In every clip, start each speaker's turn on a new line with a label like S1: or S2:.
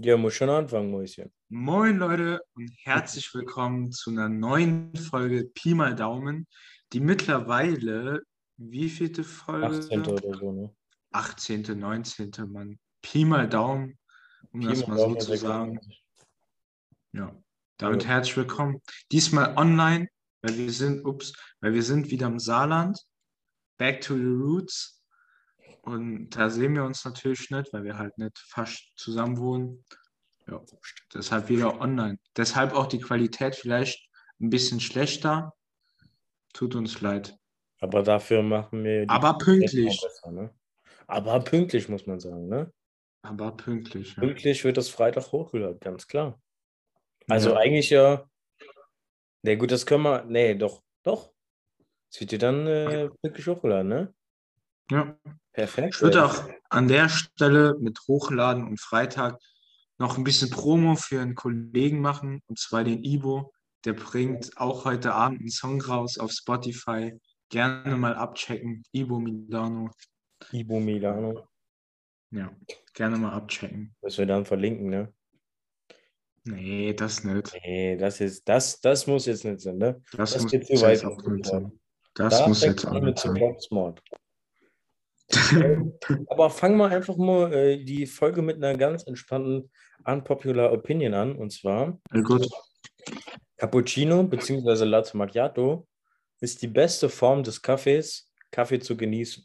S1: Ja, muss schon anfangen, Mäuschen.
S2: Moin Leute und herzlich willkommen zu einer neuen Folge Pi mal Daumen, die mittlerweile, wie vielte Folge?
S1: 18. oder so, ne?
S2: 18., 19. Mann. Pi mal Daumen, um
S1: Pi
S2: das
S1: mal
S2: mal so
S1: Daumen,
S2: zu sagen.
S1: 96.
S2: Ja, damit
S1: Ja.
S2: herzlich willkommen. Diesmal online, weil wir sind, ups, weil wir sind wieder im Saarland. Back to the roots. Und da sehen wir uns natürlich nicht, weil wir halt nicht fast zusammen wohnen. Ja, deshalb wieder online. Deshalb auch die Qualität vielleicht ein bisschen schlechter. Tut uns leid.
S1: Aber dafür machen wir die
S2: Aber pünktlich.
S1: besser, ne? Aber pünktlich, muss man sagen, ne?
S2: Aber pünktlich. Ja.
S1: Pünktlich wird das Freitag hochgeladen, ganz klar. Also
S2: Ja.
S1: eigentlich ja. Ne, gut, das können wir. Nee, doch, doch. Es wird ja dann äh, pünktlich hochgeladen, ne?
S2: Ja.
S1: Perfekt.
S2: Ich würde auch an der Stelle mit Hochladen und Freitag noch ein bisschen Promo für einen Kollegen machen, und zwar den Ibo. Der bringt auch heute Abend einen Song raus auf Spotify. Gerne mal abchecken. Ibo Milano.
S1: Ibo Milano.
S2: Ja, gerne mal abchecken.
S1: Müssen wir dann verlinken, ne?
S2: Nee, das nicht.
S1: Nee, das ist, das, das muss jetzt nicht sein, ne?
S2: Das,
S1: Das
S2: muss jetzt
S1: weit.
S2: auch nicht sein. Das
S1: Da
S2: muss jetzt auch nicht sein.
S1: Aber fangen wir einfach mal äh, die Folge mit einer ganz entspannten Unpopular Opinion an. Und zwar
S2: Ja, gut.
S1: Cappuccino bzw. Latte Macchiato ist die beste Form des Kaffees, Kaffee zu genießen.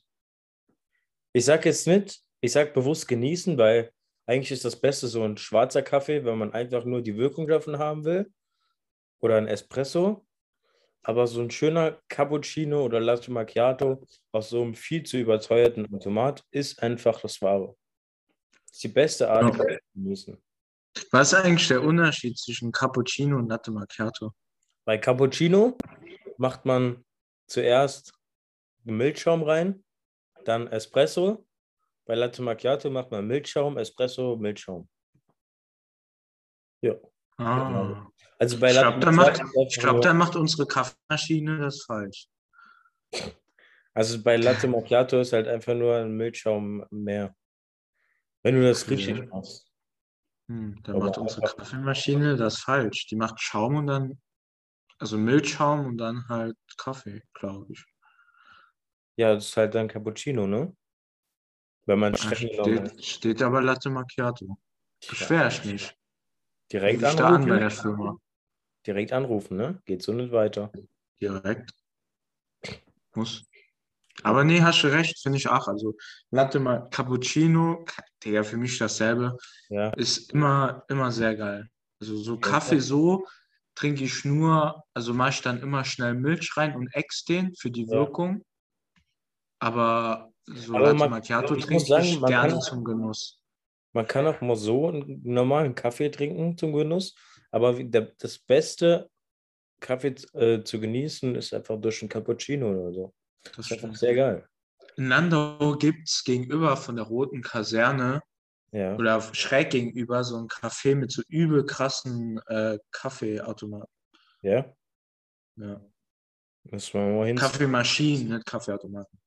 S1: Ich sage jetzt nicht, ich sage bewusst genießen, weil eigentlich ist das Beste so ein schwarzer Kaffee, wenn man einfach nur die Wirkung davon haben will. Oder ein Espresso. Aber so ein schöner Cappuccino oder Latte Macchiato aus so einem viel zu überteuerten Automat ist einfach das Wahre. Das ist die beste Art. Kaffee zu genießen.
S2: Was ist eigentlich der Unterschied zwischen Cappuccino und Latte Macchiato?
S1: Bei Cappuccino macht man zuerst Milchschaum rein, dann Espresso. Bei Latte Macchiato macht man Milchschaum, Espresso, Milchschaum. Ja.
S2: Ah.
S1: Also bei
S2: Ich glaube, da, macht, ich glaub, da macht unsere Kaffeemaschine das falsch.
S1: also bei Latte Macchiato ist halt einfach nur ein Milchschaum mehr. Wenn du das richtig machst.
S2: Hm, da
S1: Aber
S2: macht unsere Kaffeemaschine das falsch. Die macht Schaum und dann, also Milchschaum und dann halt Kaffee, glaube ich.
S1: Ja, das ist halt dann Cappuccino, ne? Wenn man
S2: steht, steht aber Latte Macchiato. Beschwer ich nicht.
S1: Direkt
S2: Ruf ich da an bei
S1: anrufen,
S2: der Firma.
S1: direkt anrufen, ne? Geht so nicht weiter.
S2: Direkt. Muss. Aber nee, hast du recht, finde ich auch. Also Latte Ma Cappuccino, der für mich dasselbe,
S1: Ja.
S2: ist immer, immer sehr geil. Also so
S1: Ja,
S2: Kaffee so trinke ich nur, also mache ich dann immer schnell Milch rein und ex den für die
S1: Ja.
S2: Wirkung. Aber so
S1: Aber
S2: Latte
S1: man-
S2: Macchiato
S1: ich
S2: trinke
S1: sagen,
S2: ich
S1: man
S2: gerne
S1: kann-
S2: zum Genuss.
S1: Man kann auch mal so einen normalen Kaffee trinken zum Genuss, aber das Beste, Kaffee äh, zu genießen, ist einfach durch ein Cappuccino oder so.
S2: Das
S1: Das ist einfach sehr geil.
S2: In Landau gibt es gegenüber von der Roten Kaserne
S1: Ja.
S2: oder schräg gegenüber so ein Café mit so übel krassen äh, Kaffeeautomaten.
S1: Ja,
S2: Ja.
S1: müssen wir mal hin.
S2: Kaffeemaschinen, nicht Kaffeeautomaten.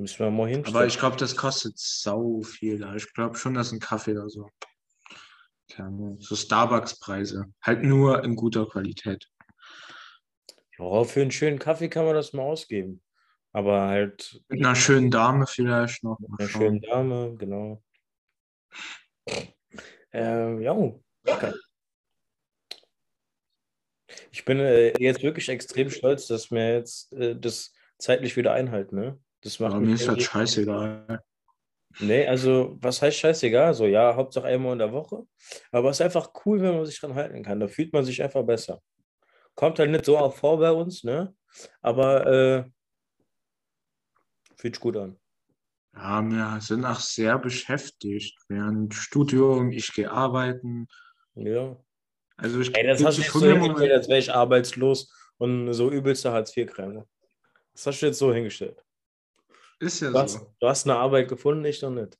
S1: Müssen wir mal hin.
S2: Aber ich glaube, das kostet sau viel. Ich glaube schon, dass ein Kaffee da so. Ahnung, So Starbucks-Preise. Halt nur in guter Qualität.
S1: ja, für einen schönen Kaffee kann man das mal ausgeben. Aber halt
S2: Mit einer schönen Dame vielleicht noch.
S1: mit einer schönen Dame, genau. Ähm, ja. okay. Ich bin äh, jetzt wirklich extrem stolz, dass wir jetzt äh, das zeitlich wieder einhalten, ne? Das macht
S2: Aber mir ist halt scheißegal.
S1: Nee, also was heißt scheißegal? So, ja, Hauptsache einmal in der Woche. Aber es ist einfach cool, wenn man sich dran halten kann. Da fühlt man sich einfach besser. Kommt halt nicht so oft vor bei uns, ne? Aber äh, fühlt sich gut an.
S2: Ja, wir sind auch sehr beschäftigt. Während Studium, ich gehe arbeiten.
S1: Ja.
S2: Also ich
S1: Ey, das hast du jetzt so
S2: 100
S1: hingestellt, als wäre ich arbeitslos und so übelster Hartz-IV-Krämer. Das hast du jetzt so hingestellt.
S2: Ist ja
S1: Du hast,
S2: so.
S1: du hast eine Arbeit gefunden, ich noch nicht.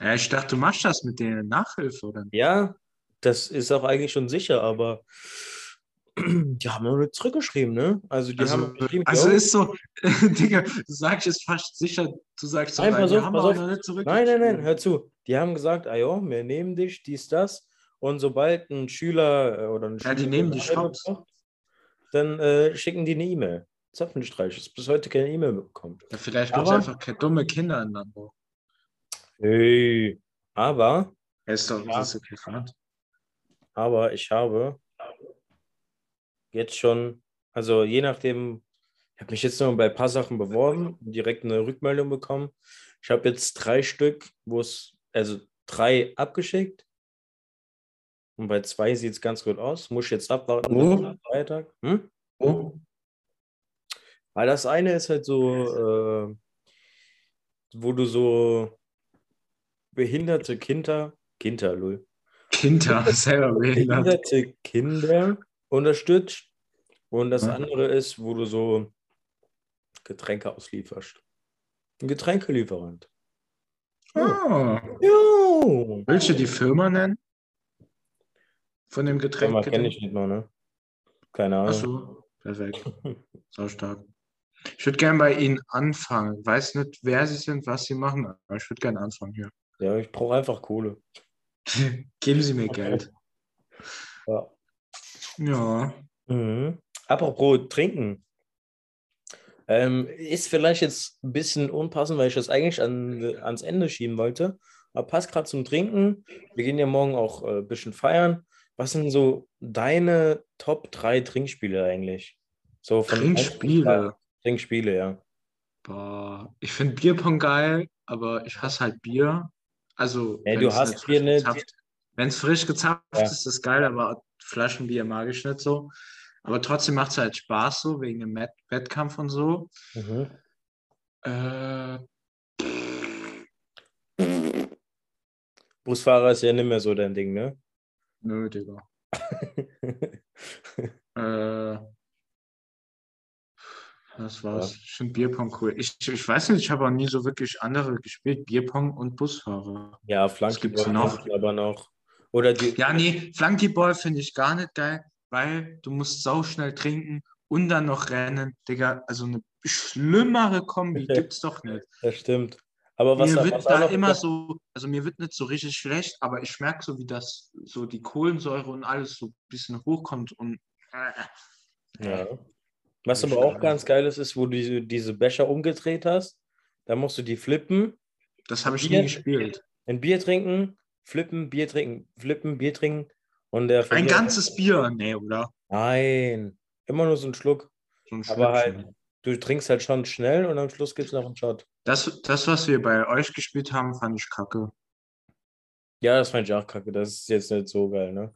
S2: Ja, ich dachte, du machst das mit der Nachhilfe, oder?
S1: Ja, das ist auch eigentlich schon sicher, aber Die haben nicht zurückgeschrieben, ne? Also die
S2: Also,
S1: haben geschrieben,
S2: also ist so, Digga, du sagst es fast sicher, du sagst so,
S1: Nein, pass
S2: wir
S1: auf,
S2: haben
S1: pass auf. Nein, nein, nein, hör zu. Die haben gesagt, ah jo, wir nehmen dich, dies, das. Und sobald ein Schüler äh, oder eine
S2: Ja, die nehmen die
S1: bekommt, Dann äh, schicken die eine E-Mail. Zapfenstreich ist bis heute keine E-Mail bekommen.
S2: Ja, vielleicht gibt es
S1: Aber-
S2: einfach keine dumme Kinder in Lambo.
S1: Hey. Aber,
S2: Er ist doch,
S1: Ja.
S2: okay,
S1: aber ich habe jetzt schon, also je nachdem, ich habe mich jetzt noch bei ein paar Sachen beworben, direkt eine Rückmeldung bekommen. Ich habe jetzt drei Stück, wo es, also drei abgeschickt. Und bei zwei sieht es ganz gut aus. Muss ich jetzt abwarten
S2: Wo?
S1: bis am Freitag. Hm?
S2: Oh,
S1: Weil das eine ist halt so, äh, wo du so behinderte Kinder, Kinder, lol,
S2: Kinder, selber behindert.
S1: behinderte Kinder unterstützt. Und das andere ist, wo du so Getränke auslieferst. Ein Getränkelieferant.
S2: Ah,
S1: Jo!
S2: willst du die Firma nennen? Von dem Getränk?
S1: Firma kenne ich nicht mal, ne? Keine Ahnung.
S2: Achso, perfekt. Sau stark. Ich würde gerne bei Ihnen anfangen. Weiß nicht, wer Sie sind, was Sie machen, aber ich würde gerne anfangen hier.
S1: Ja, ich brauche einfach Kohle.
S2: Geben Sie mir Geld.
S1: Ja.
S2: Ja.
S1: Mhm. Apropos trinken. Ähm, ist vielleicht jetzt ein bisschen unpassend, weil ich das eigentlich an, ans Ende schieben wollte. Aber passt gerade zum Trinken. Wir gehen ja morgen auch äh, ein bisschen feiern. Was sind so deine Top 3 Trinkspiele eigentlich? So von eins
S2: Trinkspiele.
S1: Trinkspiele, ja.
S2: Boah, ich finde Bierpong geil, aber ich hasse halt Bier. Also, wenn
S1: du
S2: es
S1: hast
S2: nicht
S1: Bier
S2: frisch
S1: nicht.
S2: gezapft- Wenn es frisch gezapft
S1: Ja.
S2: ist, ist das geil, aber Flaschenbier mag ich nicht so. Aber trotzdem macht es halt Spaß so, wegen dem Wett- Wettkampf und so.
S1: Mhm.
S2: Äh,
S1: Busfahrer ist ja nicht mehr so dein Ding, ne?
S2: nö, Digga. Äh, das war's. Ich finde Bierpong cool. Ich, ich weiß nicht, ich habe auch nie so wirklich andere gespielt. Bierpong und Busfahrer.
S1: ja,
S2: Was gibt's
S1: Flankyball
S2: noch?
S1: aber noch. Oder die,
S2: Ja, nee, Flunkyball finde ich gar nicht geil, weil du musst sau schnell trinken und dann noch rennen. Digga, also eine schlimmere Kombi gibt's doch nicht.
S1: das stimmt. Aber was
S2: mir
S1: was
S2: wird
S1: auch
S2: da
S1: noch-
S2: immer so, also mir wird nicht so richtig schlecht, aber ich merke so, wie das, so die Kohlensäure und alles so ein bisschen hochkommt und äh,
S1: Ja. Was aber auch ganz geil ist, ist, wo du diese, diese Becher umgedreht hast. Da musst du die flippen,
S2: das habe ich
S1: Bier-
S2: nie gespielt.
S1: ein Bier trinken, flippen, Bier trinken, flippen, Bier trinken. Und der
S2: Ein ganzes Bier, nee, oder?
S1: Nein, immer nur so ein Schluck.
S2: So ein
S1: Aber halt, du trinkst halt schon schnell und am Schluss gibt es noch einen Shot.
S2: Das, das, was wir bei euch gespielt haben, fand ich kacke.
S1: Ja, das fand ich auch kacke. Das ist jetzt nicht so geil, ne?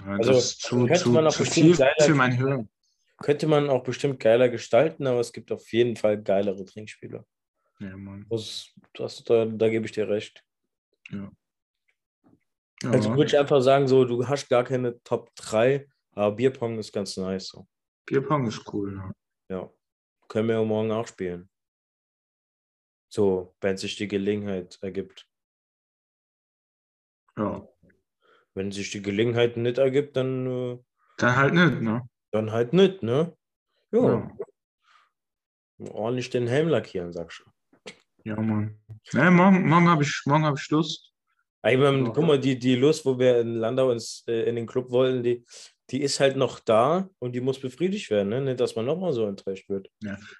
S2: Ja,
S1: Also,
S2: das ist zu, zu, zu viel für mein Hirn.
S1: Könnte man auch bestimmt geiler gestalten, aber es gibt auf jeden Fall geilere Trinkspiele.
S2: Ja, Mann.
S1: Das, das, da, da gebe ich dir recht.
S2: Ja.
S1: Also würde ich einfach sagen, so, du hast gar keine Top 3, aber Bierpong ist ganz nice. So.
S2: Bierpong ist cool. Ja.
S1: Ja. Können wir morgen auch spielen. So, wenn sich die Gelegenheit ergibt.
S2: ja.
S1: Wenn sich die Gelegenheit nicht ergibt, dann, äh,
S2: Dann halt nicht, ne?
S1: Dann halt nicht, ne? Ja.
S2: Ja,
S1: Ordentlich den Helm lackieren, sagst du.
S2: ja Mann. Nee, morgen morgen habe ich, morgen hab ich Lust.
S1: Ich meine,
S2: Ja.
S1: guck mal, die, die Lust, wo wir in Landau ins, äh, in den Club wollten, die, die ist halt noch da und die muss befriedigt werden, ne? Nicht, dass man nochmal so enttäuscht wird.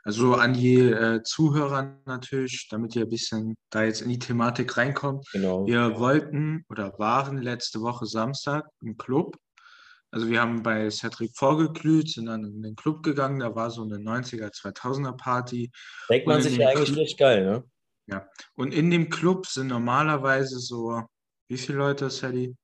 S2: Also an die äh, Zuhörer natürlich, damit ihr ein bisschen da jetzt in die Thematik reinkommt.
S1: Genau.
S2: Wir wollten oder waren letzte Woche Samstag im Club. Also wir haben bei Cedric vorgeglüht, sind dann in den Club gegangen. Da war so eine 90er, 2000er Party.
S1: Denkt man sich ja eigentlich
S2: Club-
S1: nicht geil, ne?
S2: Und in dem Club sind normalerweise so, wie viele Leute, Sadie?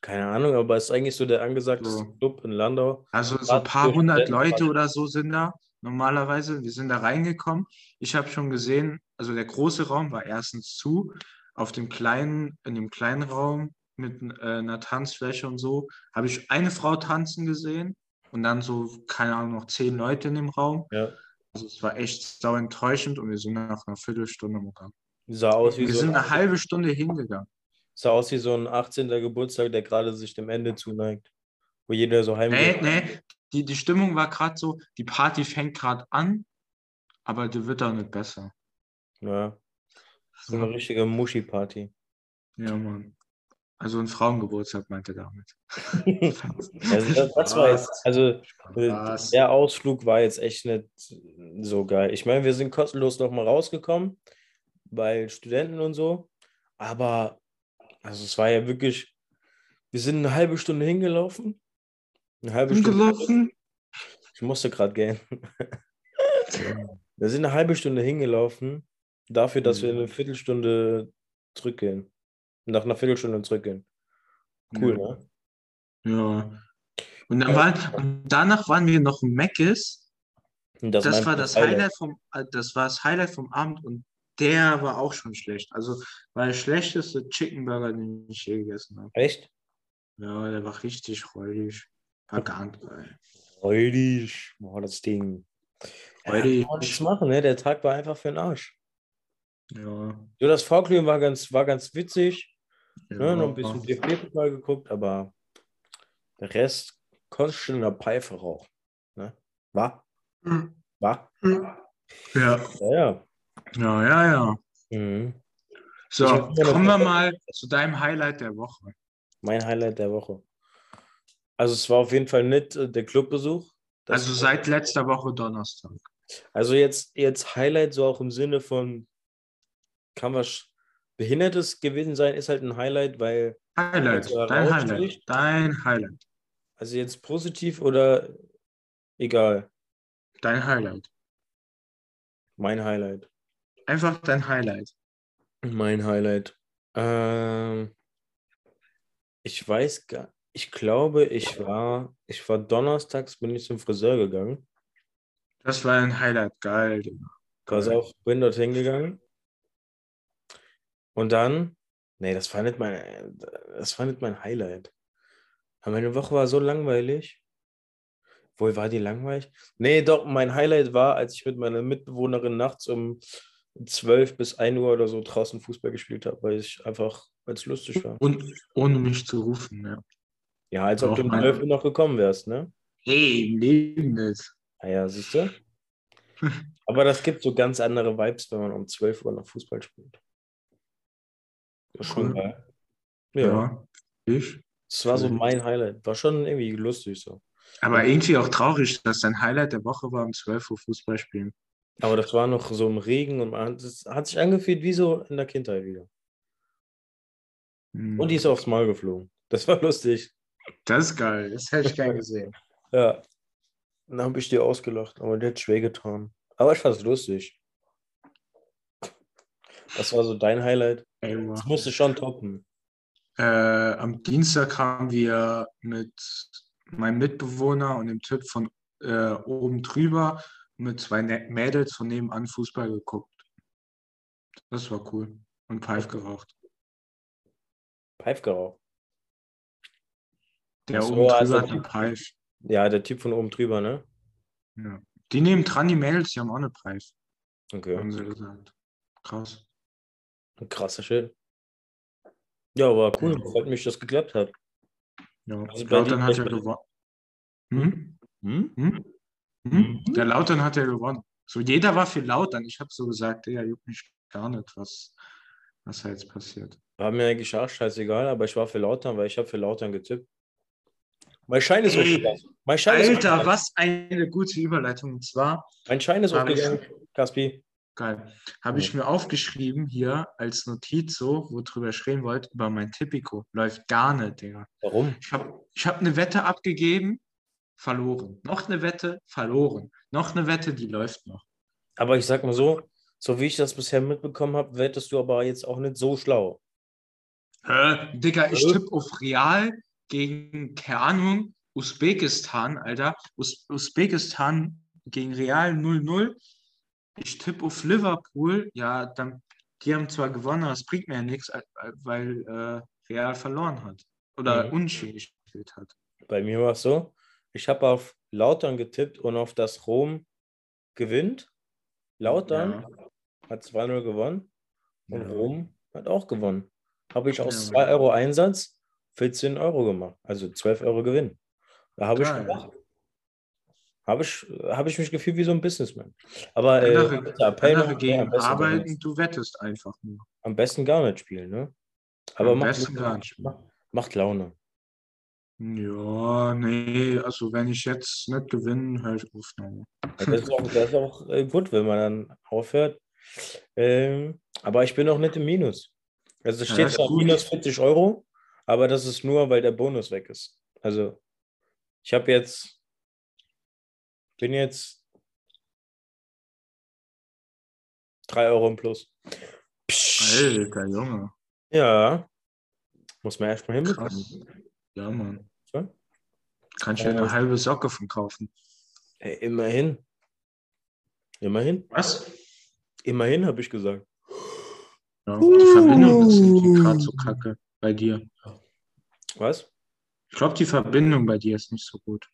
S1: Keine Ahnung, aber es ist eigentlich so der angesagte
S2: So.
S1: Club in Landau.
S2: Also so ein paar hundert Leute oder so sind da normalerweise. Wir sind da reingekommen. Ich habe schon gesehen, also der große Raum war erstens zu. Auf dem kleinen, in dem kleinen Raum mit äh, einer Tanzfläche und so, habe ich eine Frau tanzen gesehen und dann so, keine Ahnung, noch zehn Leute in dem Raum.
S1: Ja.
S2: Also es war echt sau enttäuschend und wir sind nach einer Viertelstunde gegangen.
S1: Sah aus wie
S2: Wir
S1: so
S2: sind
S1: ein,
S2: eine halbe Stunde hingegangen.
S1: sah aus wie so ein 18. Geburtstag, der gerade sich dem Ende zuneigt. Wo jeder so
S2: Nee,
S1: heimgeht.
S2: nee, die, die Stimmung war gerade so, die Party fängt gerade an, aber die wird auch nicht besser.
S1: Ja. So eine richtige Muschi-Party.
S2: Ja, Mann. Also ein Frauengeburtstag meinte er damit.
S1: Also das, das war jetzt, also äh,
S2: Spaß.
S1: der Ausflug war jetzt echt nicht so geil. Ich meine, wir sind kostenlos nochmal rausgekommen, weil Studenten und so, aber also es war ja wirklich, wir sind eine halbe Stunde hingelaufen. Eine halbe Stunde.
S2: Hingelaufen?
S1: Ich musste gerade gehen. Wir sind eine halbe Stunde hingelaufen, dafür, dass wir
S2: Mhm.
S1: eine Viertelstunde zurückgehen. Nach einer Viertelstunde zurückgehen. Cool,
S2: Ja.
S1: ne?
S2: Ja. Und, dann waren, und danach waren wir noch im Meckes.
S1: Das,
S2: Das war das Highlight vom, äh, das war das Highlight vom Abend und der war auch schon schlecht. Also war der schlechteste Chicken Burger, den ich je gegessen habe.
S1: Echt?
S2: Ja, der war richtig räudig. War gar nicht geil.
S1: Freudig. Boah, das Ding. Ja, kann man nichts machen, ne? Der Tag war einfach für den Arsch.
S2: Ja.
S1: So, das Vorglühen war ganz, war ganz witzig.
S2: Ja.
S1: Ne? Noch ein bisschen DFB-Pokal geguckt, aber der Rest konntest du in der Pfeife rauchen. Ne? War? War?
S2: Ja.
S1: Ja, ja.
S2: Ja, ja, ja.
S1: Mhm.
S2: So, kommen wir mal zu deinem Highlight der Woche.
S1: Mein Highlight der Woche. Also es war auf jeden Fall nicht äh, der Clubbesuch.
S2: Also seit letzter Woche Donnerstag.
S1: Also jetzt, jetzt Highlight so auch im Sinne von, kann was Behindertes gewesen sein, ist halt ein Highlight, weil,
S2: Highlight, dein? Highlight, dein Highlight,
S1: also jetzt positiv oder egal,
S2: dein Highlight.
S1: mein Highlight.
S2: Einfach dein Highlight.
S1: Mein Highlight. Ähm, ich weiß gar, ich glaube, ich war, ich war donnerstags, bin ich zum Friseur gegangen.
S2: Das war ein Highlight, geil.
S1: Pass auf, bin dorthin gegangen. Und dann, nee, das war nicht mein, das war nicht mein Highlight. Aber meine Woche war so langweilig. Wohl war die langweilig? Nee, doch, mein Highlight war, als ich mit meiner Mitbewohnerin nachts um 12 bis 1 Uhr oder so draußen Fußball gespielt habe, weil ich einfach, weil es lustig war.
S2: Und ohne mich zu rufen, ja.
S1: Ja, als ob du um
S2: mein-
S1: 12 Uhr noch gekommen wärst, ne?
S2: Hey, im Leben nicht.
S1: Naja, siehst du? Aber das gibt so ganz andere Vibes, wenn man um 12 Uhr noch Fußball spielt. Schon
S2: Cool.
S1: geil. Ja,
S2: Ja. Ich.
S1: das war so mein Highlight. War schon irgendwie lustig so.
S2: Aber irgendwie auch traurig, dass dein Highlight der Woche war um 12 Uhr Fußball spielen.
S1: Aber das war noch so im Regen und man, das hat sich angefühlt wie so in der Kindheit wieder.
S2: Hm.
S1: Und die ist aufs Maul geflogen. Das war lustig.
S2: Das ist geil, das hätte ich gern gesehen.
S1: Ja. Dann habe ich dir ausgelacht, aber der hat schwer getan. Aber ich fand es lustig. Das war so dein Highlight. Das
S2: wow.
S1: musste schon toppen.
S2: Äh, am Dienstag haben wir mit meinem Mitbewohner und dem Typ von äh, oben drüber mit zwei Mädels von nebenan Fußball geguckt. Das war cool. Und Pfeif geraucht.
S1: Pfeif geraucht.
S2: Der
S1: so,
S2: oben
S1: also
S2: drüber hat
S1: die-
S2: Pfeif.
S1: Ja, der Typ von oben drüber, ne?
S2: Ja. Die nehmen dran, die Mädels, die haben auch eine Pfeif,
S1: Okay.
S2: haben sie gesagt. Krass.
S1: Krasser Shit. Ja, aber cool.
S2: Ja.
S1: Freut mich, dass das geklappt hat.
S2: Ja.
S1: Also bei
S2: Lautern hat ja gewonnen. Hm?
S1: Hm?
S2: Hm? Hm? Der Lautern hat ja gewonnen. So, jeder war für Lautern. Ich habe so gesagt, ja, juckt mich gar nicht, was, was da jetzt passiert.
S1: War mir eigentlich auch scheißegal, aber ich war für Lautern, weil ich habe für Lautern getippt. Mein Schein ist
S2: Ey,
S1: aufgegangen. Mein Schein ist
S2: Alter,
S1: aufgegangen.
S2: was eine gute Überleitung. Und zwar,
S1: Mein Schein ist aufgegangen, Kaspi.
S2: Geil, habe ich mir aufgeschrieben hier als Notiz so, wo drüber schreiben wollt, über mein Tipico. Läuft gar nicht, Digga.
S1: Warum?
S2: Ich habe ich hab eine Wette abgegeben, verloren. Noch eine Wette, verloren. Noch eine Wette, die läuft noch.
S1: Aber ich sag mal so, so wie ich das bisher mitbekommen habe, wettest du aber jetzt auch nicht so schlau.
S2: Hä? Digga, ich tippe auf Real gegen, keine Ahnung, Usbekistan, Alter. Us Usbekistan gegen Real 0-0. Ich tippe auf Liverpool. Ja, dann, die haben zwar gewonnen, aber es bringt mir ja nichts, äh, äh, weil äh, Real verloren hat. Oder
S1: Mhm.
S2: unentschieden gespielt hat.
S1: Bei mir war es so, ich habe auf Lautern getippt und auf das Rom gewinnt. Lautern hat 2-0 gewonnen und
S2: Ja.
S1: Rom hat auch gewonnen. Habe ich aus
S2: Ja.
S1: 2 Euro Einsatz 14 Euro gemacht, also 12 Euro Gewinn. Da habe ich
S2: Geil.
S1: Habe ich, hab ich mich gefühlt wie so ein Businessman. Aber äh,
S2: Andere,
S1: Appell
S2: andere
S1: noch, ja,
S2: gehen
S1: gar
S2: arbeiten, du wettest einfach nur.
S1: Am besten gar nicht spielen, ne? Aber
S2: Am
S1: macht,
S2: besten gar nicht.
S1: macht, macht Laune.
S2: Ja, nee, also wenn ich jetzt nicht gewinne, höre ich auf.
S1: Ja, Das ist auch, das ist auch äh, gut, wenn man dann aufhört. Ähm, aber ich bin auch nicht im Minus. Also es
S2: Ja,
S1: steht
S2: ist
S1: zwar minus 40 Euro, aber das ist nur, weil der Bonus weg ist. Also ich habe jetzt, bin jetzt 3 Euro im Plus. Psch.
S2: Alter, Junge.
S1: Ja, muss man erstmal hinbekommen.
S2: Ja, Mann.
S1: So?
S2: Kann ich mir
S1: Äh,
S2: eine halbe Socke von kaufen.
S1: Hey, immerhin. Immerhin.
S2: Was?
S1: Immerhin, habe ich gesagt.
S2: Ja, die Verbindung ist gerade so kacke bei dir.
S1: Was?
S2: Ich glaube, die Verbindung bei dir ist nicht so gut.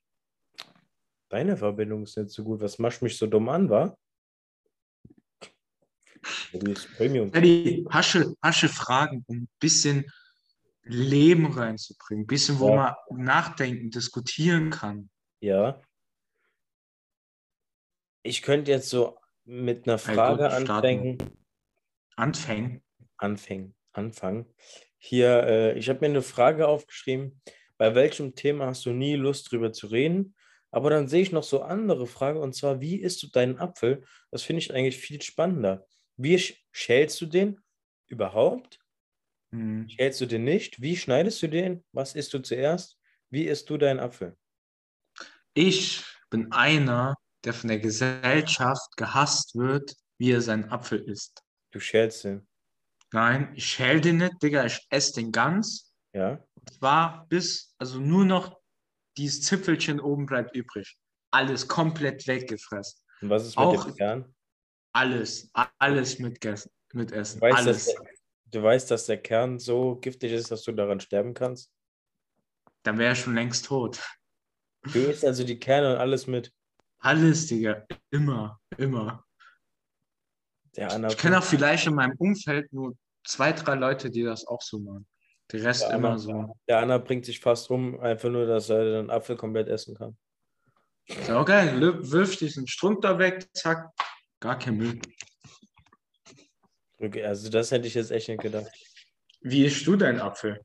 S1: Deine Verbindung ist nicht so gut. Was machst du mich so dumm an, wa? Ja, Die ist Premium.
S2: Eddie, Hasche, Hasche Fragen, um ein bisschen Leben reinzubringen, ein bisschen, wo
S1: Ja.
S2: man nachdenken, diskutieren kann.
S1: Ja. Ich könnte jetzt so mit einer Frage
S2: starten.
S1: anfangen.
S2: Anfängen.
S1: Anfangen. Anfangen. Hier, äh, ich habe mir eine Frage aufgeschrieben. Bei welchem Thema hast du nie Lust drüber zu reden? Aber dann sehe ich noch so andere Fragen und zwar, wie isst du deinen Apfel? Das finde ich eigentlich viel spannender. Wie sch- schälst du den überhaupt?
S2: Hm.
S1: Schälst du den nicht? Wie schneidest du den? Was isst du zuerst? Wie isst du deinen Apfel?
S2: Ich bin einer, der von der Gesellschaft gehasst wird, wie er seinen Apfel isst.
S1: Du schälst den,
S2: Nein, ich schäl den nicht, Digga, ich esse den ganz.
S1: ja?
S2: Und zwar bis, also nur noch dieses Zipfelchen oben bleibt übrig. Alles komplett weggefressen.
S1: Und was ist mit
S2: Auch-
S1: dem Kern?
S2: Alles, alles mitgessen, mitessen.
S1: Du weißt, dass
S2: alles.
S1: der, du weißt, dass der Kern so giftig ist, dass du daran sterben kannst?
S2: Dann wäre ich schon längst tot.
S1: Du isst also die Kerne und alles mit.
S2: Alles, Digga. Immer, immer. Ich kenne auch vielleicht in meinem Umfeld nur zwei, drei Leute, die das auch so machen. Der Rest
S1: Ja,
S2: immer
S1: aber-
S2: so.
S1: der Anna bringt sich fast um, einfach nur, dass er den Apfel komplett essen kann.
S2: Ist auch geil. Wirf diesen Strunk da weg, zack. Gar kein Müll.
S1: Okay, Also das hätte ich jetzt echt nicht gedacht.
S2: Wie isst du deinen Apfel?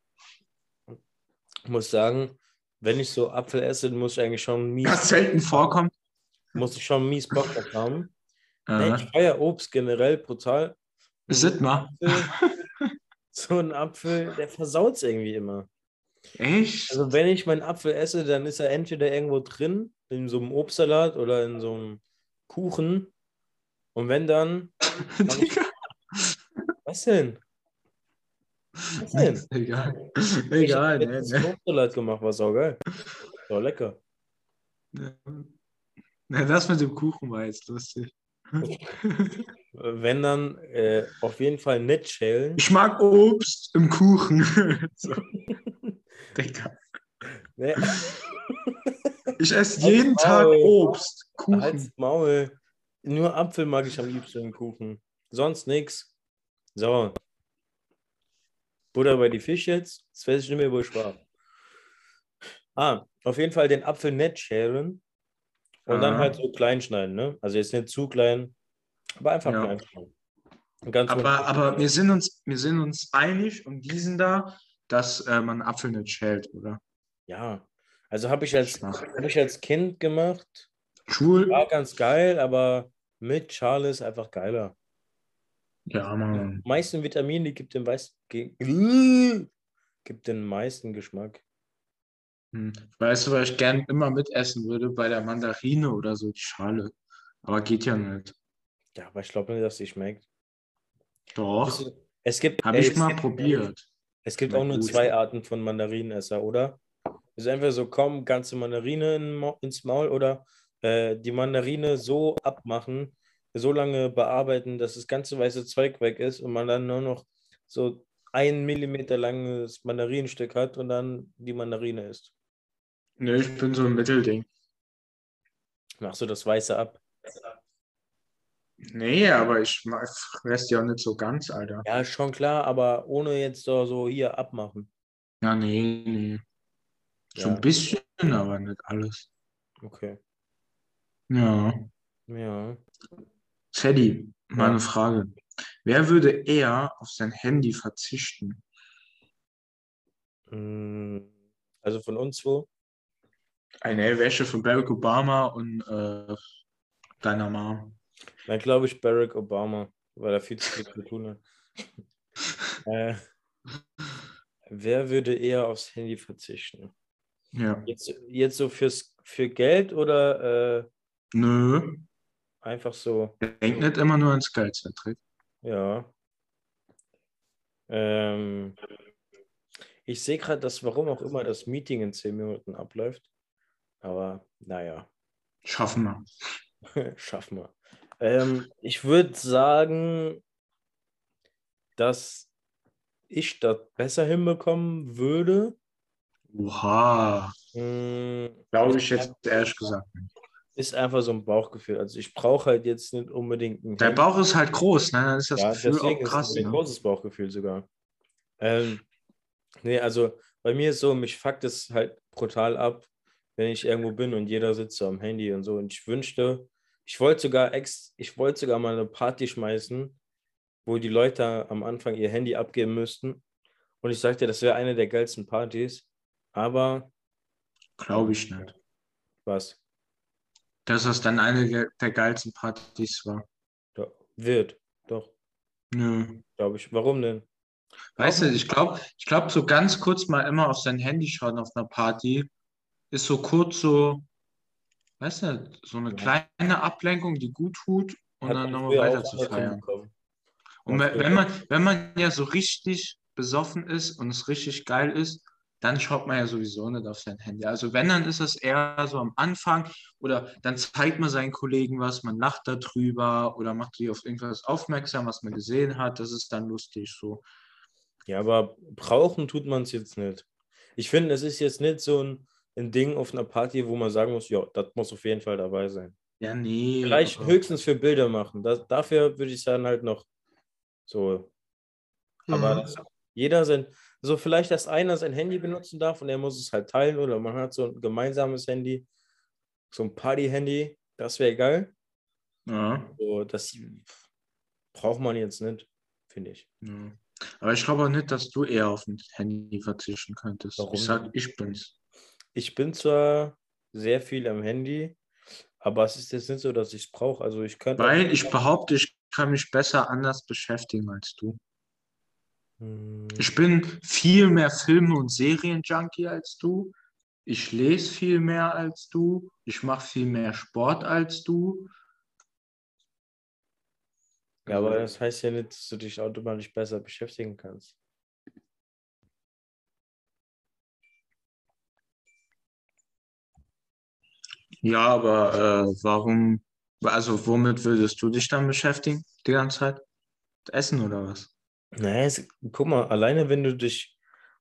S1: Ich muss sagen, wenn ich so Apfel esse, muss ich eigentlich schon mies,
S2: Was selten vorkommt.
S1: muss ich schon mies Bock drauf haben. Nee, ich feiere Obst generell brutal.
S2: Sit mal.
S1: Apfel, so ein Apfel, der versaut es irgendwie immer.
S2: Echt?
S1: Also wenn ich meinen Apfel esse, dann ist er entweder irgendwo drin, in so einem Obstsalat oder in so einem Kuchen. Und wenn dann,
S2: Digga.
S1: was denn? Was denn?
S2: Egal.
S1: Ich
S2: Egal.
S1: habe
S2: Nee.
S1: Obstsalat gemacht, war saugeil. War lecker.
S2: Nee, das mit dem Kuchen war jetzt lustig.
S1: Wenn dann, äh, auf jeden Fall nicht schälen.
S2: Ich mag Obst im Kuchen. so. Digga.
S1: Nee,
S2: Ich esse jeden Tag
S1: Maul.
S2: Obst. Kuchen.
S1: Halt's Maul. Nur Apfel mag ich am liebsten im Kuchen. Sonst nix. So. Butter bei die Fisch jetzt. Das weiß ich nicht mehr, wo ich war. Ah, auf jeden Fall den Apfel nicht schälen. Und dann
S2: Ah.
S1: halt so klein schneiden, ne? Also jetzt nicht zu klein, aber einfach
S2: Ja.
S1: Und Ganz
S2: Aber, aber wir, sind uns, wir sind uns einig um diesen da, dass äh, man Apfel nicht schält, oder?
S1: ja. Also habe ich, als, hab ich als Kind gemacht.
S2: Schwul?
S1: War ganz geil, aber mit Schale ist einfach geiler.
S2: Ja, Mann.
S1: Die meisten Vitamine, die gibt den, ge- gibt den meisten Geschmack.
S2: Hm. Weißt du, was ich gern immer mitessen würde? Bei der Mandarine oder so, die Schale. Aber geht ja nicht.
S1: Ja, aber ich glaube nicht, dass die schmeckt.
S2: Doch,
S1: Es gibt,
S2: habe ich
S1: es
S2: mal
S1: gibt,
S2: probiert.
S1: Es gibt auch nur
S2: gut.
S1: zwei Arten von Mandarinenesser, oder? Es ist entweder so, komm, ganze Mandarine in, ins Maul oder äh, die Mandarine so abmachen, so lange bearbeiten, dass das ganze weiße Zeug weg ist und man dann nur noch so ein Millimeter langes Mandarinenstück hat und dann die Mandarine isst.
S2: Nee, ich bin so ein Mittelding.
S1: Machst du das Weiße ab?
S2: Nee, aber ich die auch nicht so ganz, Alter.
S1: Ja, schon klar, aber ohne jetzt so, so hier abmachen.
S2: Ja, nee, nee. So
S1: Ja.
S2: ein bisschen, aber nicht alles.
S1: Okay.
S2: Ja.
S1: Ja.
S2: Teddy, mal
S1: Ja.
S2: eine Frage. Wer würde eher auf sein Handy verzichten?
S1: Mm, Also von uns zwei.
S2: Eine Wäsche von Barack Obama und äh, deiner Mom.
S1: Dann glaube ich Barack Obama, weil er viel zu viel zu tun hat. äh, wer würde eher aufs Handy verzichten?
S2: Ja.
S1: Jetzt, jetzt so fürs, für Geld oder äh,
S2: Nö.
S1: einfach so?
S2: Denk nicht immer nur ans Geld, Cedric.
S1: Ja. Ähm, ich sehe gerade, dass warum auch immer das Meeting in 10 Minuten abläuft. Aber naja,
S2: Schaffen wir.
S1: schaffen wir. Ähm, ich würde sagen, dass ich das besser hinbekommen würde.
S2: Oha.
S1: Hm,
S2: Glaube ich jetzt ehrlich gesagt. nicht.
S1: ist einfach so ein Bauchgefühl. Also ich brauche halt jetzt nicht unbedingt ein
S2: Der. Bauch ist halt groß, ne? Dann ist das
S1: Ja,
S2: Gefühl
S1: deswegen
S2: auch
S1: ist
S2: krass.
S1: es ein
S2: Ne?
S1: großes Bauchgefühl sogar. Ähm, nee, also bei mir ist so, mich fuckt es halt brutal ab, wenn ich irgendwo bin und jeder sitzt so am Handy und so. Und ich wünschte, ich wollte sogar ex, ich wollte sogar mal eine Party schmeißen, wo die Leute am Anfang ihr Handy abgeben müssten. Und ich sagte, das wäre eine der geilsten Partys. Aber
S2: Glaube ich nicht.
S1: was?
S2: Dass das dann eine der geilsten Partys war.
S1: Doch, wird. Doch,
S2: Nö.
S1: glaube ich. Warum denn?
S2: Weißt du, ich glaube, ich glaube, so ganz kurz mal immer auf sein Handy schauen auf einer Party ist so kurz so, weißt du, so eine
S1: Ja.
S2: kleine Ablenkung, die gut tut und
S1: Hat
S2: dann nochmal weiter zu feiern. Und wenn, man, wenn man ja so richtig besoffen ist und es richtig geil ist, dann schaut man ja sowieso nicht auf sein Handy. Also wenn, dann ist das eher so am Anfang oder dann zeigt man seinen Kollegen was, man lacht darüber oder macht die auf irgendwas aufmerksam, was man gesehen hat. Das ist dann lustig so.
S1: Ja, aber brauchen tut man es jetzt nicht. Ich finde, es ist jetzt nicht so ein, ein Ding auf einer Party, wo man sagen muss, ja, das muss auf jeden Fall dabei sein.
S2: Ja, nee.
S1: Vielleicht höchstens für Bilder machen. Das, dafür würde ich sagen, halt noch so. Aber
S2: Mhm.
S1: das, jeder sein, so vielleicht, dass einer sein Handy benutzen darf und er muss es halt teilen oder man hat so ein gemeinsames Handy, so ein Party-Handy, das wäre geil.
S2: Ja,
S1: So, das braucht man jetzt nicht, finde ich.
S2: ja. Aber ich glaube auch nicht, dass du eher auf ein Handy verzichten könntest.
S1: Warum
S2: Ich sag, ich bin's.
S1: Ich bin zwar sehr viel am Handy, aber es ist jetzt nicht so, dass ich es brauche. Also ich könnte.
S2: Weil ich behaupte, ich kann mich besser anders beschäftigen als du.
S1: Hm,
S2: Ich bin viel mehr Filme- und Serien-Junkie als du. Ich lese viel mehr als du. Ich mache viel mehr Sport als du.
S1: Ja, aber das heißt ja nicht, dass du dich automatisch besser beschäftigen kannst.
S2: Ja, aber äh, warum, also womit würdest du dich dann beschäftigen die ganze Zeit? Essen oder was?
S1: Naja, es, guck mal, alleine wenn du dich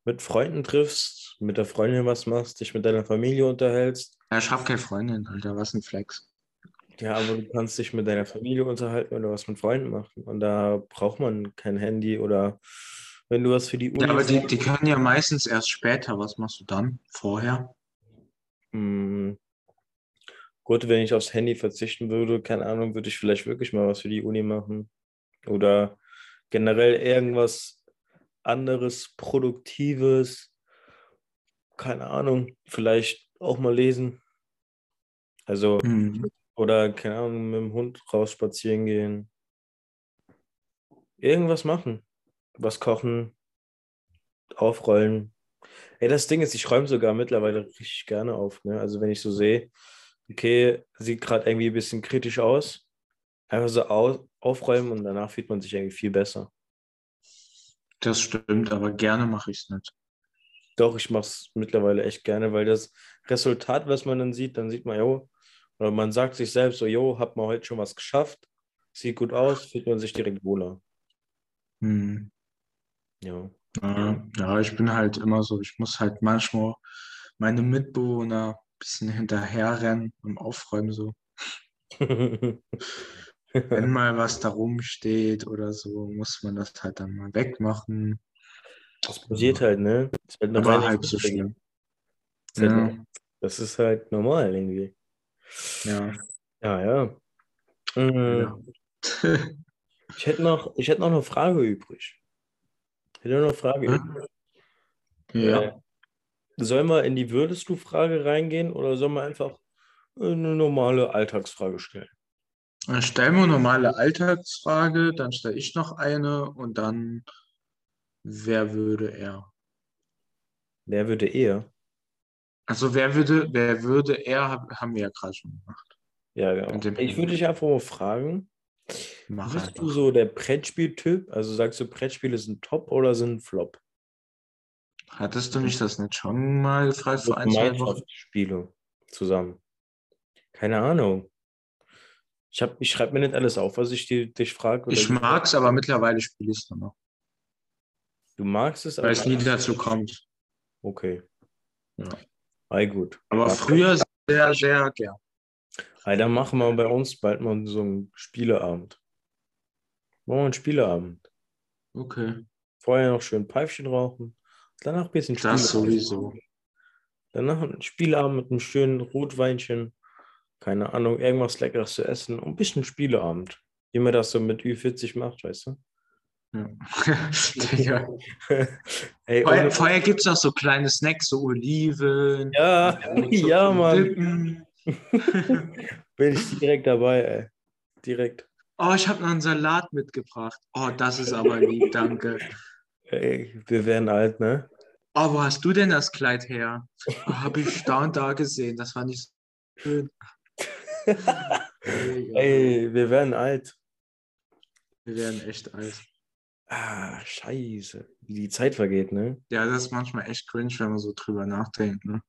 S1: mit Freunden triffst, mit der Freundin was machst, dich mit deiner Familie unterhältst,
S2: Ja, ich habe keine Freundin, Alter, was ein Flex.
S1: ja, aber du kannst dich mit deiner Familie unterhalten oder was mit Freunden machen. Und da braucht man kein Handy oder wenn du was für die Uni
S2: Ja, aber die, die können ja meistens erst später. Was machst du dann? Vorher?
S1: Hm. Gut, wenn ich aufs Handy verzichten würde, keine Ahnung, würde ich vielleicht wirklich mal was für die Uni machen. Oder generell irgendwas anderes, Produktives. Keine Ahnung, vielleicht auch mal lesen. Also,
S2: Mhm.
S1: oder keine Ahnung, mit dem Hund raus spazieren gehen. Irgendwas machen. Was kochen, aufrollen. Ey, das Ding ist, ich räume sogar mittlerweile richtig gerne auf. Ne? Also wenn ich so sehe, okay, sieht gerade irgendwie ein bisschen kritisch aus, einfach so au aufräumen und danach fühlt man sich irgendwie viel besser.
S2: Das stimmt, aber gerne mache ich es nicht.
S1: Doch, ich mache es mittlerweile echt gerne, weil das Resultat, was man dann sieht, dann sieht man, jo, oder man sagt sich selbst so, jo, hat man heute schon was geschafft, sieht gut aus, fühlt man sich direkt wohler.
S2: Mhm.
S1: Ja.
S2: Ja, ja, ich bin halt immer so, ich muss halt manchmal meine Mitbewohner bisschen hinterherrennen und aufräumen so. Wenn mal was da rumsteht oder so, muss man das halt dann mal wegmachen.
S1: Das passiert halt, ne? Das halt
S2: Aber
S1: reine
S2: halb so schlimm.
S1: Das
S2: Ja,
S1: das ist halt normal irgendwie.
S2: ja.
S1: Ja, ja. Mhm.
S2: Ja.
S1: Ich hätte noch, ich hätte noch eine Frage übrig. Ich hätte noch eine Frage
S2: Hä?
S1: übrig.
S2: ja.
S1: Äh, sollen wir in die Würdest du Frage reingehen oder sollen wir einfach eine normale Alltagsfrage stellen?
S2: Dann stellen wir eine normale Alltagsfrage, dann stelle ich noch eine und dann, wer würde er?
S1: Wer würde eher?
S2: Also wer würde, wer würde er, hab- haben wir ja gerade schon gemacht.
S1: Ja, genau. Ich würde dich einfach mal fragen,
S2: Mach
S1: bist
S2: einfach.
S1: du so der Brettspiel-Typ? Also sagst du, Brettspiele sind Top oder sind Flop?
S2: Hattest du mich das nicht schon mal gefragt vor ein, zwei Wochen?
S1: Gemeinschaftsspiele zusammen. Keine Ahnung. Ich, hab- ich schreibe mir nicht alles auf, was ich die, dich frage.
S2: Ich mag's, aber mittlerweile spiele ich es noch,
S1: Du magst es,
S2: weil es nie dazu kommt.
S1: Okay.
S2: Ja.
S1: Ei, gut.
S2: Aber
S1: Ja.
S2: früher sehr, sehr gern.
S1: Ei, dann machen wir bei uns bald mal so einen Spieleabend. Machen wir einen Spieleabend.
S2: Okay,
S1: Vorher noch schön Pfeifchen rauchen. Danach ein bisschen
S2: das
S1: Spieleabend.
S2: sowieso.
S1: Danach ein Spieleabend mit einem schönen Rotweinchen. Keine Ahnung, irgendwas Leckeres zu essen und ein bisschen Spieleabend. Wie man das so mit Ü40 macht, weißt du?
S2: Ja. Digga.
S1: Ey,
S2: Vorher, vorher gibt es noch so kleine Snacks, so Oliven.
S1: ja,
S2: so
S1: ja, Mann. Bin ich direkt dabei, ey. Direkt.
S2: Oh, ich habe noch einen Salat mitgebracht. Oh, das ist aber lieb, danke.
S1: Ey, wir werden alt, ne?
S2: Oh, wo hast du denn das Kleid her? Oh, habe ich da und da gesehen. Das war nicht so schön.
S1: Ey, wir werden alt.
S2: Wir werden echt alt.
S1: Ah, scheiße. Wie die Zeit vergeht, ne?
S2: Ja, das ist manchmal echt cringe, wenn man so drüber nachdenkt. Ne?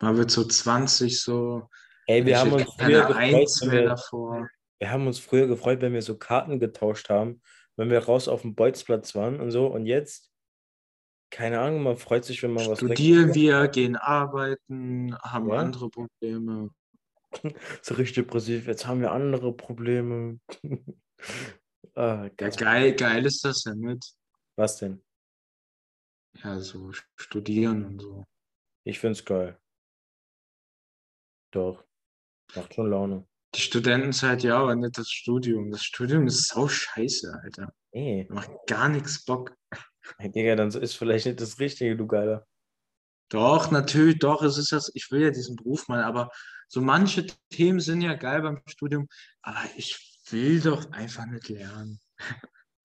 S2: Man wird so 20, so.
S1: Ey, wir haben uns früher gefreut, wir,
S2: davor.
S1: wir haben uns früher gefreut, wenn wir so Karten getauscht haben, wenn wir raus auf dem Bolzplatz waren und so. Und jetzt, keine Ahnung, man freut sich, wenn man was
S2: Studieren wir, gehen arbeiten, haben
S1: Ja.
S2: andere Probleme.
S1: So richtig depressiv. Jetzt haben wir andere Probleme. ah,
S2: Ja,
S1: ganz-
S2: geil, geil ist das ja nicht.
S1: Was denn?
S2: Ja, so studieren und so.
S1: Ich find's geil. Doch. Macht schon Laune.
S2: Die Studentenzeit ja, aber nicht das Studium. Das Studium ist sau scheiße, Alter.
S1: Ey,
S2: Macht gar nichts Bock.
S1: Hey, Digga, dann ist vielleicht nicht das Richtige, du Geiler.
S2: Doch, natürlich, doch, es ist das, ich will ja diesen Beruf mal, aber so manche Themen sind ja geil beim Studium, aber ich will doch einfach nicht lernen.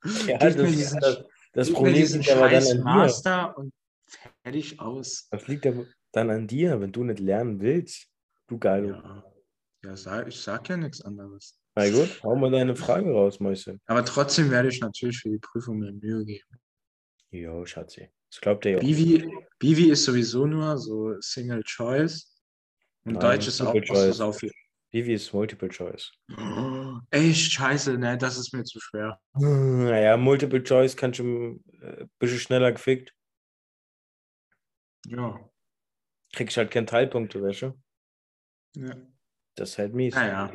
S1: Ja, das,
S2: diesen-
S1: das, das Problem liegt aber dann an dir.
S2: Master und fertig aus.
S1: Das liegt aber dann an dir, wenn du nicht lernen willst. Du Geilo.
S2: Ja, ja sag, ich sag ja nichts anderes.
S1: Na gut, hau mal deine Frage raus, Mäuschen.
S2: Aber trotzdem werde ich natürlich für die Prüfung mir Mühe geben.
S1: Jo, Schatzi. Das glaubt ihr ja.
S2: Bivi, Bivi ist sowieso nur so Single Choice. Und
S1: Nein,
S2: Deutsch ist auch, ist
S1: Choice.
S2: auch viel.
S1: Vivi ist Multiple Choice.
S2: Oh, echt scheiße, ne, das ist mir zu schwer.
S1: Naja, Multiple Choice kann schon äh, ein bisschen schneller gefickt.
S2: Ja.
S1: Kriegst halt keine Teilpunkte, weißt du?
S2: ja.
S1: Das ist halt mies.
S2: Naja.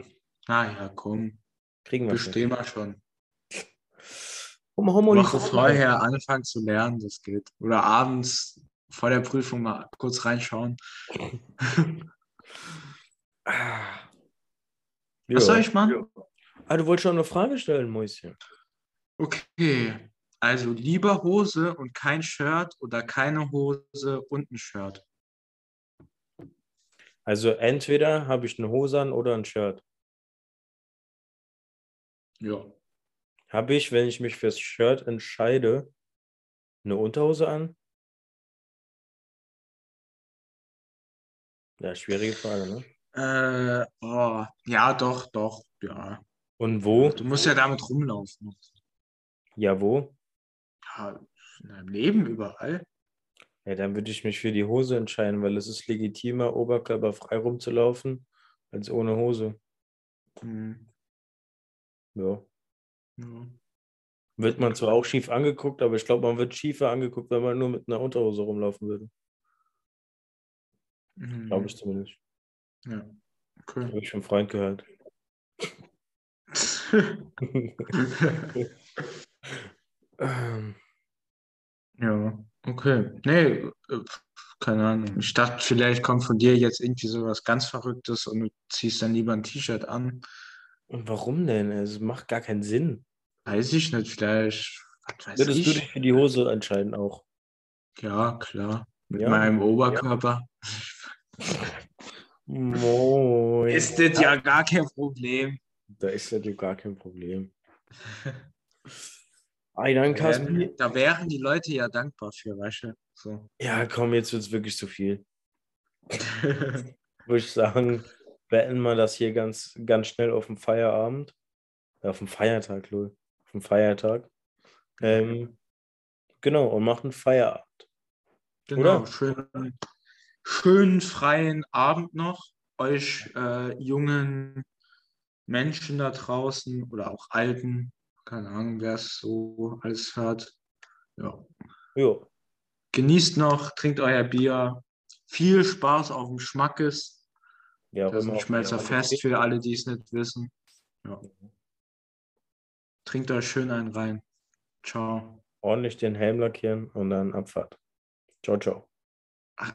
S2: Naja, komm.
S1: Kriegen wir schon.
S2: Bestehen wir schon. Woche
S1: Frage.
S2: vorher anfangen zu lernen, das geht. Oder abends vor der Prüfung mal kurz reinschauen. Was soll ich machen?
S1: Ah, du wolltest schon eine Frage stellen, Mäuschen.
S2: Okay. Also lieber Hose und kein Shirt oder keine Hose und ein Shirt.
S1: Also entweder habe ich eine Hose an oder ein Shirt.
S2: Ja.
S1: Habe ich, wenn ich mich fürs Shirt entscheide, eine Unterhose an? Ja, schwierige Frage, ne?
S2: Äh, oh, ja, doch, doch, ja.
S1: Und wo?
S2: Du musst ja damit rumlaufen.
S1: Ja, wo?
S2: Ja, in deinem Leben überall.
S1: Ja, dann würde ich mich für die Hose entscheiden, weil es ist legitimer, oberkörperfrei rumzulaufen, als ohne Hose.
S2: Hm,
S1: Ja. Wird man zwar auch schief angeguckt, aber ich glaube, man wird schiefer angeguckt, wenn man nur mit einer Unterhose rumlaufen würde.
S2: Hm,
S1: Glaube ich zumindest.
S2: Ja. Okay.
S1: Habe ich vom Freund gehört. ähm,
S2: ja. Okay. Nee, äh, keine Ahnung. Ich dachte, vielleicht kommt von dir jetzt irgendwie sowas ganz Verrücktes und du ziehst dann lieber ein T-Shirt an.
S1: Und warum denn? Es macht gar keinen Sinn.
S2: Weiß ich nicht, vielleicht,
S1: Würdest du
S2: ich.
S1: dich für die Hose entscheiden auch?
S2: Ja, klar. Mit
S1: Ja.
S2: meinem Oberkörper.
S1: Moin.
S2: Ist das ja gar kein Problem.
S1: Da ist ja gar kein Problem.
S2: Da
S1: Kaspi.
S2: wären, da wären die Leute ja dankbar für, weißt du? So.
S1: Ja, komm, jetzt wird es wirklich zu viel. Würde ich sagen, beenden wir das hier ganz, ganz schnell auf dem Feierabend. Äh, Auf dem Feiertag, lol. Auf dem Feiertag. Ähm, genau, und machen Feierabend.
S2: Genau,
S1: Oder?
S2: schönen, schönen freien Abend noch. Euch äh, jungen Menschen da draußen oder auch alten, keine Ahnung, wer es so alles hört. Ja.
S1: Jo,
S2: Genießt noch, trinkt euer Bier. Viel Spaß auf dem Schmackes.
S1: ja,
S2: Das ist ein Schmelzer Fest für alle, die es nicht wissen. Ja. Trinkt euch schön einen rein. Ciao.
S1: Ordentlich den Helm lackieren und dann Abfahrt. Ciao, ciao.
S2: Ach,